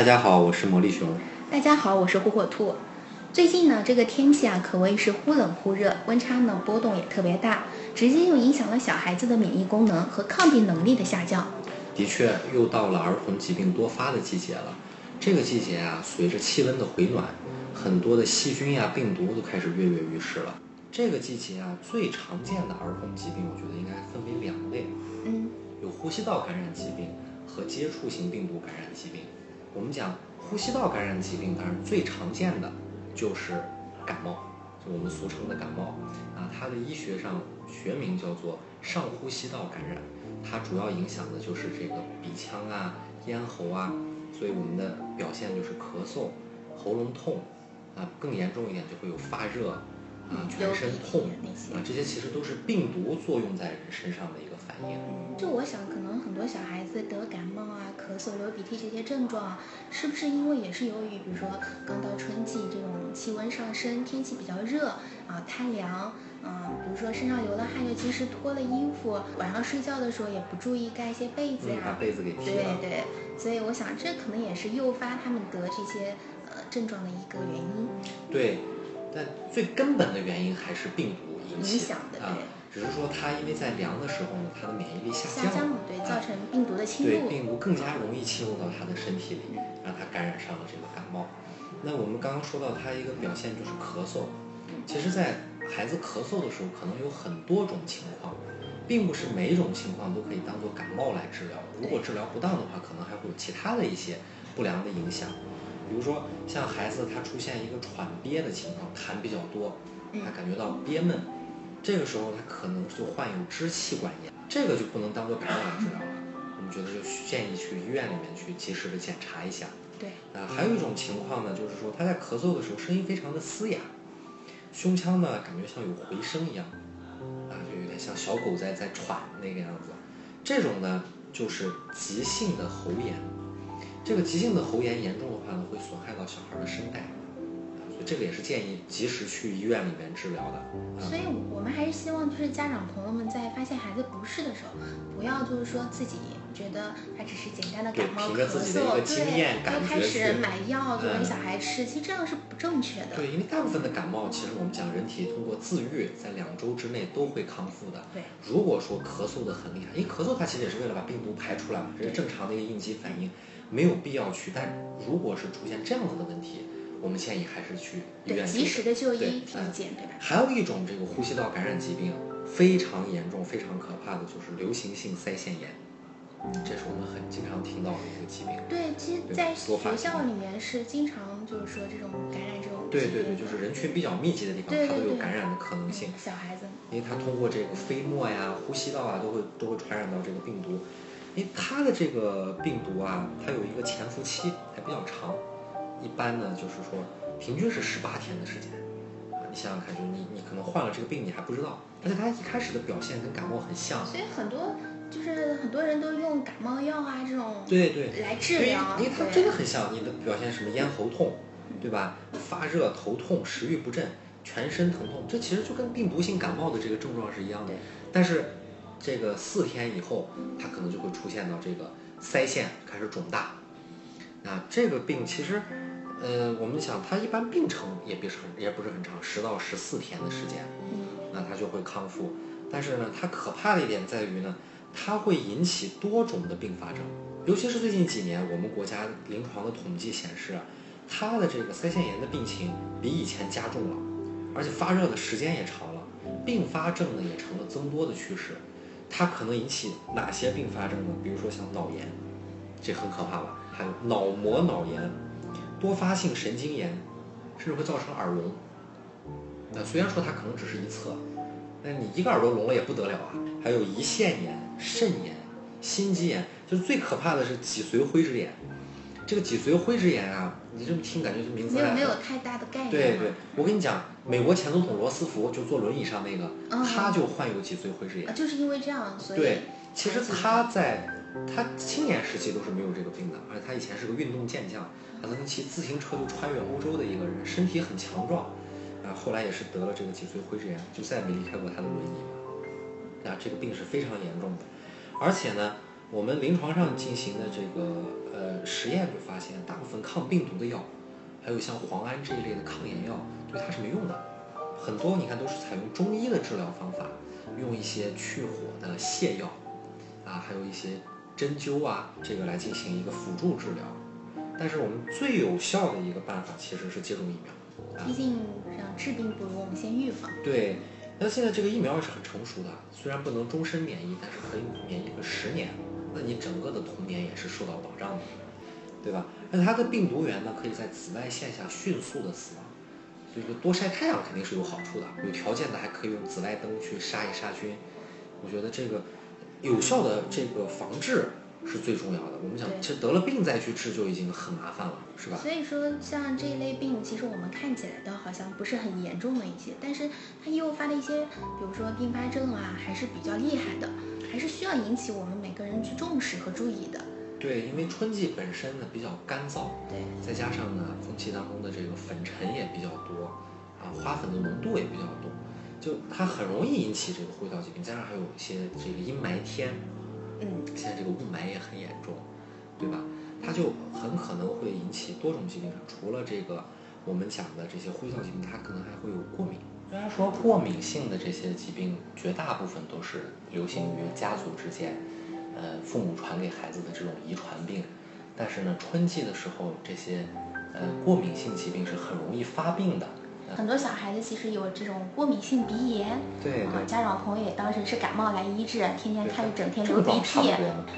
大家好，我是魔力熊。大家好，我是火火兔。最近呢，这个天气啊，可谓是忽冷忽热，温差呢波动也特别大，直接又影响了小孩子的免疫功能和抗病能力的下降。的确，又到了儿童疾病多发的季节了。这个季节啊，随着气温的回暖，很多的细菌呀、病毒都开始跃跃欲试了。这个季节啊，最常见的儿童疾病，我觉得应该分为两类。嗯，有呼吸道感染疾病和接触型病毒感染疾病。我们讲呼吸道感染疾病，当然最常见的就是感冒，就我们俗称的感冒啊。它的医学上学名叫做上呼吸道感染，它主要影响的就是这个鼻腔啊、咽喉啊。所以我们的表现就是咳嗽、喉咙痛，啊，更严重一点就会有发热，啊，全身痛，啊，这些其实都是病毒作用在人身上的一个反应。就我想，可能很多小孩子得感冒啊、咳嗽、流鼻涕这些症状，是不是因为也是由于，比如说刚到春季这种气温上升，天气比较热啊，贪凉。嗯，比如说身上流了汗就及时脱了衣服，晚上睡觉的时候也不注意盖一些被子呀，把被子给踢了。对对，所以我想这可能也是诱发他们得这些呃症状的一个原因。对，但最根本的原因还是病毒影响的啊。只是说它因为在凉的时候呢，它的免疫力下降了，对，造成病毒的侵入，对病毒更加容易侵入到他的身体里，让他感染上了这个感冒。那我们刚刚说到他一个表现就是咳嗽，其实，在孩子咳嗽的时候，可能有很多种情况，并不是每一种情况都可以当做感冒来治疗。如果治疗不当的话，可能还会有其他的一些不良的影响。比如说，像孩子他出现一个喘憋的情况，痰比较多，他感觉到憋闷，这个时候他可能就患有支气管炎，这个就不能当做感染治疗了。我们觉得就建议去医院里面去及时的检查一下。对。啊，还有一种情况呢，就是说他在咳嗽的时候声音非常的嘶哑。胸腔呢，感觉像有回声一样，啊，就有点像小狗在在喘那个样子。这种呢，就是急性的喉炎。这个急性的喉炎严重的话呢，会损害到小孩的声带，这个也是建议及时去医院里面治疗的。所以我们还是希望，就是家长朋友们在发现孩子不适的时候，不要就是说自己。觉得他只是简单的感冒咳嗽，对，就开始买药就给小孩吃，其实这样是不正确的。对，因为大部分的感冒，其实我们讲人体通过自愈，在两周之内都会康复的。对，如果说咳嗽的很厉害，因为咳嗽它其实也是为了把病毒排出来嘛，这是正常的一个应激反应，没有必要去。但如果是出现这样子的问题，我们建议还是去医院及时的就医体检，对吧？还有一种这个呼吸道感染疾病非常严重、非常可怕的就是流行性腮腺炎。这是我们很经常听到的一个疾病。对，其实，在学校里面是经常就是说这种感染这种。对对对，就是人群比较密集的地方，它都有感染的可能性。小孩子。因为它通过这个飞沫呀、呼吸道啊，都会都会传染到这个病毒。因为它的这个病毒啊，它有一个潜伏期还比较长，一般呢就是说平均是十八天的时间。啊，你想想看，就是你你可能患了这个病你还不知道，而且它一开始的表现跟感冒很像。所以很多。就是很多人都用感冒药啊这种对对来治疗，因为它真的很像你的表现什么咽喉痛，对吧？发热、头痛、食欲不振、全身疼痛，这其实就跟病毒性感冒的这个症状是一样的。但是这个四天以后，它可能就会出现到这个腮腺开始肿大。那这个病其实，呃，我们想它一般病程也不是很也不是很长，十到十四天的时间，那它就会康复。但是呢，它可怕的一点在于呢。它会引起多种的并发症，尤其是最近几年，我们国家临床的统计显示，它的这个腮腺炎的病情比以前加重了，而且发热的时间也长了，并发症呢也成了增多的趋势。它可能引起哪些并发症呢？比如说像脑炎，这很可怕吧？还有脑膜脑炎、多发性神经炎，甚至会造成耳聋。那虽然说它可能只是一侧。那你一个耳朵聋了也不得了啊！还有胰腺炎、肾炎、心肌炎，就是最可怕的是脊髓灰质炎。这个脊髓灰质炎啊，你这么听感觉这名字没有没有太大的概念。对对，我跟你讲，美国前总统罗斯福就坐轮椅上那个，他就患有脊髓灰质炎。就是因为这样，所以对，其实他在他青年时期都是没有这个病的，而且他以前是个运动健将，他能骑自行车就穿越欧洲的一个人，身体很强壮。啊，后来也是得了这个脊髓灰质炎，就再也没离开过他的轮椅。啊，这个病是非常严重的，而且呢，我们临床上进行的这个呃实验就发现，大部分抗病毒的药，还有像磺胺这一类的抗炎药，对它是没用的。很多你看都是采用中医的治疗方法，用一些去火的泻药，啊，还有一些针灸啊，这个来进行一个辅助治疗。但是我们最有效的一个办法其实是接种疫苗。毕竟像治病不如我们先预防。对，那现在这个疫苗也是很成熟的，虽然不能终身免疫，但是可以免疫个十年，那你整个的童年也是受到保障的，对吧？那它的病毒源呢，可以在紫外线下迅速的死亡，所以说多晒太阳肯定是有好处的，有条件的还可以用紫外灯去杀一杀菌。我觉得这个有效的这个防治。是最重要的。我们想，其实得了病再去治就已经很麻烦了，是吧？所以说，像这一类病，其实我们看起来的好像不是很严重的一些，但是它诱发的一些，比如说并发症啊，还是比较厉害的，还是需要引起我们每个人去重视和注意的。对，因为春季本身呢比较干燥，对，再加上呢空气当中的这个粉尘也比较多，啊，花粉的浓度也比较多，就它很容易引起这个呼吸道疾病，加上还有一些这个阴霾天。嗯，现在这个雾霾也很严重，对吧？它就很可能会引起多种疾病。除了这个我们讲的这些呼吸道疾病，它可能还会有过敏。虽然说过敏性的这些疾病绝大部分都是流行于家族之间，呃，父母传给孩子的这种遗传病，但是呢，春季的时候这些呃过敏性疾病是很容易发病的。很多小孩子其实有这种过敏性鼻炎，对啊，家长朋友也当时是感冒来医治，天天看着整天流鼻涕，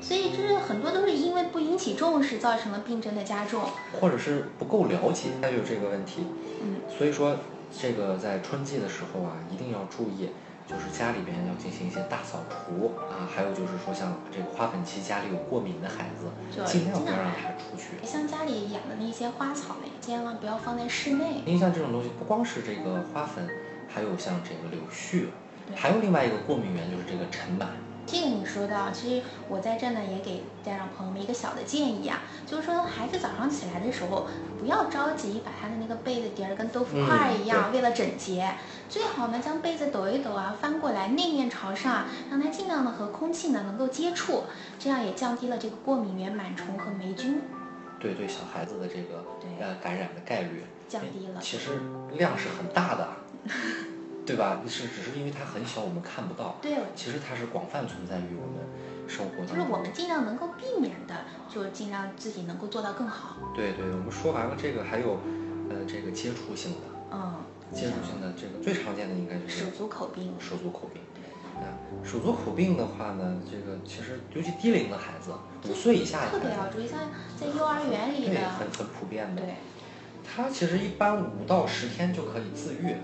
所以这是很多都是因为不引起重视，造成了病症的加重，或者是不够了解，那就这个问题。嗯，所以说这个在春季的时候啊，一定要注意。就是家里边要进行一些大扫除啊，还有就是说像这个花粉期家里有过敏的孩子，尽量不要让他出去。像家里养的那些花草类，千万不要放在室内。因为像这种东西，不光是这个花粉，还有像这个柳絮，还有另外一个过敏源就是这个尘螨。这个你说到，其实我在这呢也给家长朋友们一个小的建议啊，就是说孩子早上起来的时候，不要着急把他的那个被子叠儿跟豆腐块一样，为了整洁，最好呢将被子抖一抖啊，翻过来内面朝上，让它尽量的和空气呢能够接触，这样也降低了这个过敏源螨虫和霉菌。对对，小孩子的这个呃感染的概率降低了，其实量是很大的。对吧？是只是因为它很小，我们看不到。对，其实它是广泛存在于我们生活当中。就是我们尽量能够避免的，就尽量自己能够做到更好。对对，我们说完了这个，还有，呃，这个接触性的。嗯。接触性的这个最常见的应该就是手足口病。手足口病。啊，手足口病的话呢，这个其实尤其低龄的孩子，五岁以下的特别要注意，像在幼儿园里的，很很普遍的。对。他其实一般五到十天就可以自愈。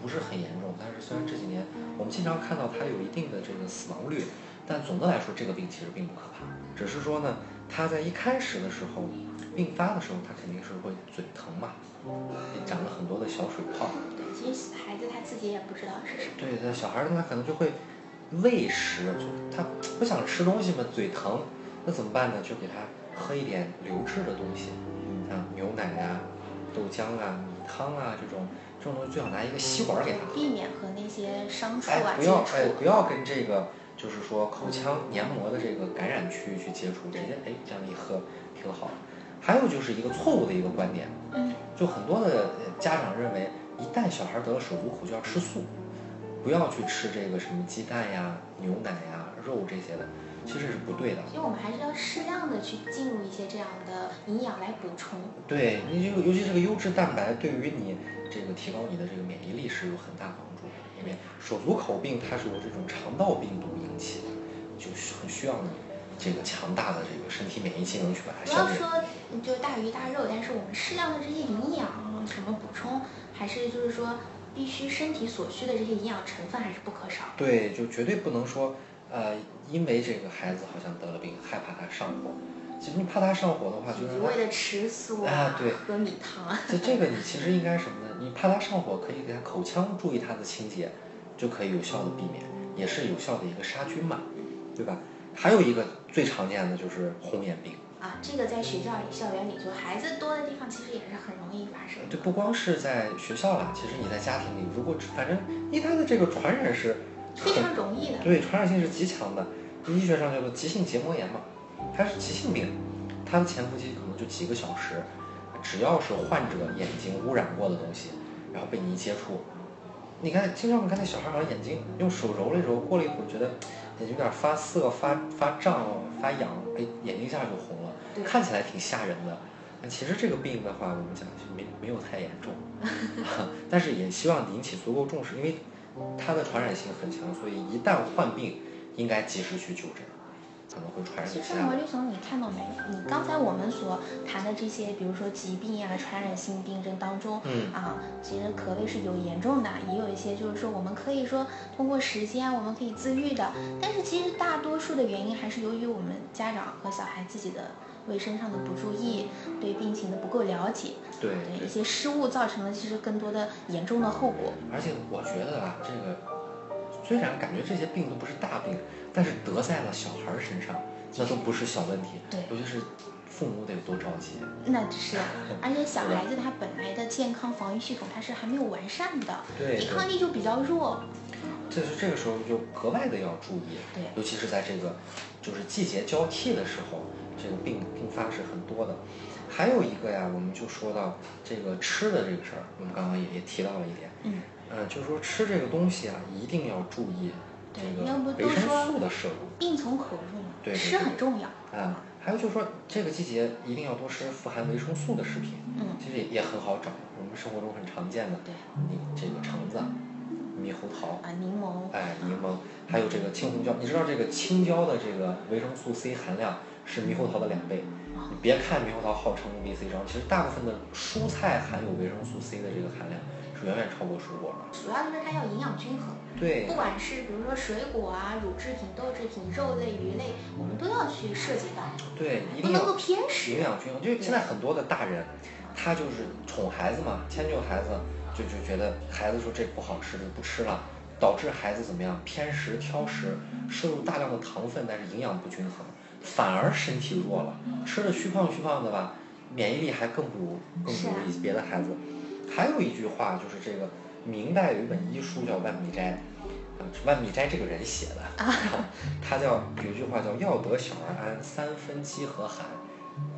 不是很严重，但是虽然这几年我们经常看到它有一定的这个死亡率，但总的来说这个病其实并不可怕，只是说呢，它在一开始的时候病发的时候，它肯定是会嘴疼嘛，长了很多的小水泡。对，其实孩子他自己也不知道是什么。对，那小孩儿他可能就会喂食，就他不想吃东西嘛，嘴疼，那怎么办呢？就给他喝一点流质的东西，像牛奶啊、豆浆啊、米汤啊这种。这种东西最好拿一个吸管给他，避免和那些伤处啊不要哎，不要跟这个就是说口腔黏膜的这个感染区域去接触，直接哎这样一喝挺好。还有就是一个错误的一个观点，嗯，就很多的家长认为，一旦小孩得了手足口就要吃素，不要去吃这个什么鸡蛋呀、牛奶呀、肉这些的。其实是不对的，所以我们还是要适量的去进入一些这样的营养来补充。对，你这个尤其这个优质蛋白，对于你这个提高你的这个免疫力是有很大帮助的。因为手足口病它是由这种肠道病毒引起的，就很需要你这个强大的这个身体免疫机能去把它消灭。不要说就大鱼大肉，但是我们适量的这些营养什么补充，还是就是说必须身体所需的这些营养成分还是不可少。对，就绝对不能说。呃，因为这个孩子好像得了病，害怕他上火。其实你怕他上火的话，就是为了吃素啊，对，喝米汤。就这个你其实应该什么呢？你怕他上火，可以给他口腔注意他的清洁，就可以有效的避免，也是有效的一个杀菌嘛，对吧？还有一个最常见的就是红眼病啊，这个在学校里、校园里，就孩子多的地方，其实也是很容易发生。对，不光是在学校啦，其实你在家庭里，如果反正因为它的这个传染是。非常容易的，对，传染性是极强的。医学上叫做急性结膜炎嘛，它是急性病，它的潜伏期可能就几个小时，只要是患者眼睛污染过的东西，然后被你一接触，你看经常我们看那小孩好像眼睛用手揉了揉，过了一会儿觉得眼睛有点发涩、发发胀、发痒，哎，眼睛一下就红了，看起来挺吓人的。其实这个病的话，我们讲是没没有太严重，但是也希望引起足够重视，因为它的传染性很强，所以一旦患病，应该及时去就诊，可能会传染。其实王律总，你看到没？你刚才我们所谈的这些，比如说疾病啊、传染性病症当中，嗯啊，其实可谓是有严重的，也有一些就是说我们可以说通过时间我们可以自愈的，但是其实大多数的原因还是由于我们家长和小孩自己的。卫生上的不注意，对病情的不够了解，对一些失误造成了其实更多的严重的后果。而且我觉得啊，这个虽然感觉这些病都不是大病，但是得在了小孩身上，那都不是小问题。对，尤其是父母得多着急。那是，而且小 孩子他本来的健康防御系统他是还没有完善的，对，抵抗力就比较弱。这是这个时候就格外的要注意，对，尤其是在这个就是季节交替的时候。这个病并发是很多的，还有一个呀，我们就说到这个吃的这个事儿，我们刚刚也也提到了一点，嗯，呃，就是说吃这个东西啊，一定要注意这个维生素的摄入，病从口入嘛，对，吃很重要啊。还有就是说，这个季节一定要多吃富含维生素的食品，嗯，其实也也很好找，我们生活中很常见的，对，你这个橙子、猕猴桃啊，柠檬，哎，柠檬，还有这个青红椒，你知道这个青椒的这个维生素 C 含量？是猕猴桃的两倍，你别看猕猴桃号称 V C 妆，其实大部分的蔬菜含有维生素 C 的这个含量是远远超过水果的。主要就是它要营养均衡，对，不管是比如说水果啊、乳制品、豆制品、肉类、鱼类，我们都要去涉及到。对，不能够偏食。营养均衡，就现在很多的大人，他就是宠孩子嘛，迁就孩子，就就觉得孩子说这不好吃就不吃了，导致孩子怎么样偏食挑食，摄入大量的糖分，但是营养不均衡。反而身体弱了，吃的虚胖虚胖的吧，免疫力还更不如更不如别的孩子。还有一句话就是这个，明代有一本医书叫《万米斋》，万米斋这个人写的，他叫有一句话叫“要得小儿安，三分饥和寒”，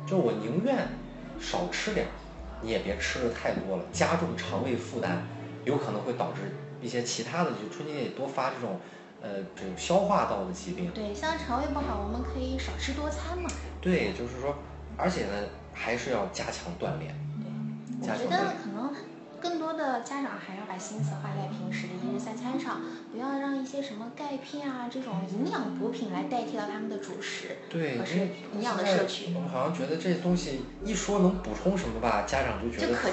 就我宁愿少吃点儿，你也别吃的太多了，加重肠胃负担，有可能会导致一些其他的，就春节也多发这种。呃，这种消化道的疾病，对，像肠胃不好，我们可以少吃多餐嘛。对，就是说，而且呢，还是要加强锻炼。对，我觉得可能更多的家长还要把心思花在平时的一日三餐上，不要让一些什么钙片啊这种营养补品来代替到他们的主食。对，是营养的摄取。我们好像觉得这东西一说能补充什么吧，家长就觉得特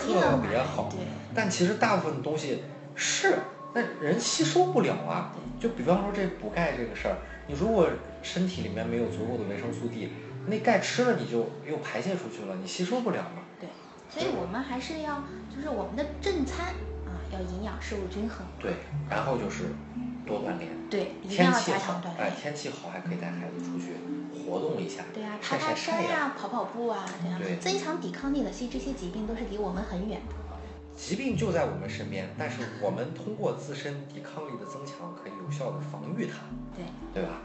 别好。对，但其实大部分东西是。那人吸收不了啊，就比方说这补钙这个事儿，你如果身体里面没有足够的维生素 D，那钙吃了你就又排泄出去了，你吸收不了嘛。对，所以我们还是要，就是我们的正餐啊，要营养摄入均衡。对，然后就是多锻炼。对，一定要加强锻炼。哎，天气好还可以带孩子出去活动一下。对啊，爬爬山呀，跑跑步啊，这样增强抵抗力的，其实这些疾病都是离我们很远的。疾病就在我们身边，但是我们通过自身抵抗力的增强，可以有效的防御它。对，对吧？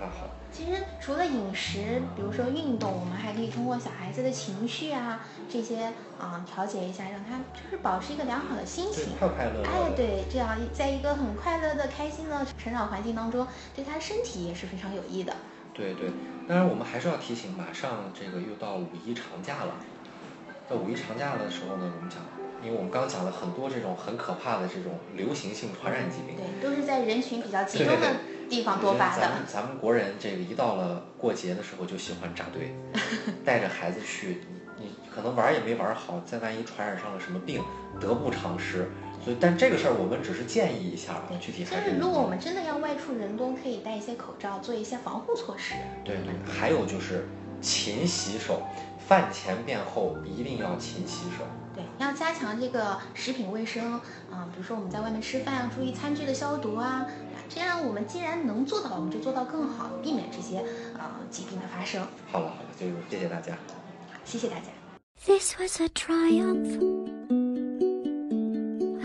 啊好。其实除了饮食，比如说运动，我们还可以通过小孩子的情绪啊这些啊调节一下，让他就是保持一个良好的心情，快快乐乐。哎，对，这样在一个很快乐的、开心的成长环境当中，对他身体也是非常有益的。对对，当然我们还是要提醒，马上这个又到五一长假了，在五一长假的时候呢，我们讲。因为我们刚讲了很多这种很可怕的这种流行性传染疾病，对，都是在人群比较集中的地方多发的。咱们咱们国人这个一到了过节的时候就喜欢扎堆，带着孩子去，你你可能玩也没玩好，再万一传染上了什么病，得不偿失。所以，但这个事儿我们只是建议一下啊，具体还是。如果我们真的要外出人多，可以戴一些口罩，做一些防护措施。对对，还有就是勤洗手，饭前便后一定要勤洗手。对，要加强这个食品卫生啊，比如说我们在外面吃饭要注意餐具的消毒啊，这样我们既然能做到，我们就做到更好，避免这些呃疾病的发生。好了好了，就谢谢大家，谢谢大家。This was a triumph.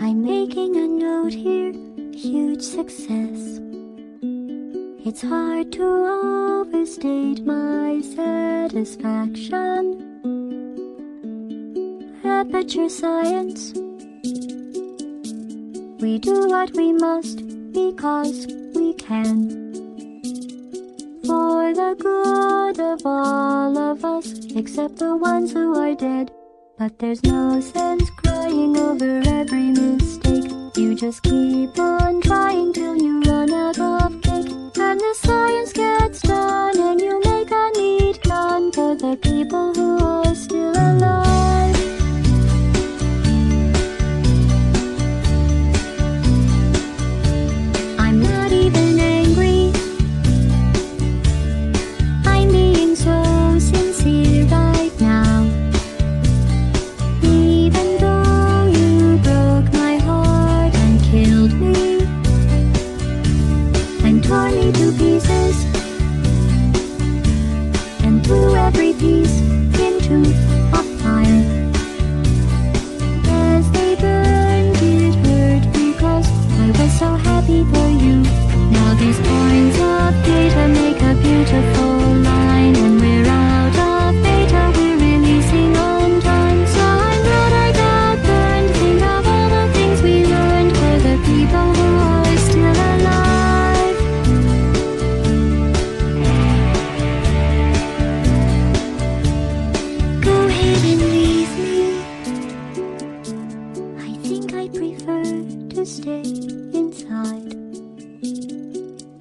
I'm making a note here, huge success. It's hard to overstate my satisfaction. Temperature Science. We do what we must because we can. For the good of all of us, except the ones who are dead. But there's no sense crying over every mistake. You just keep on trying till you run out of cake. And the science gets done, and you make a neat gun for the people who are. inside.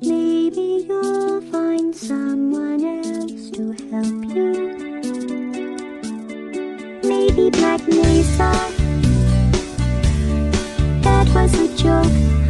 Maybe you'll find someone else to help you. Maybe Black Mesa. That was a joke.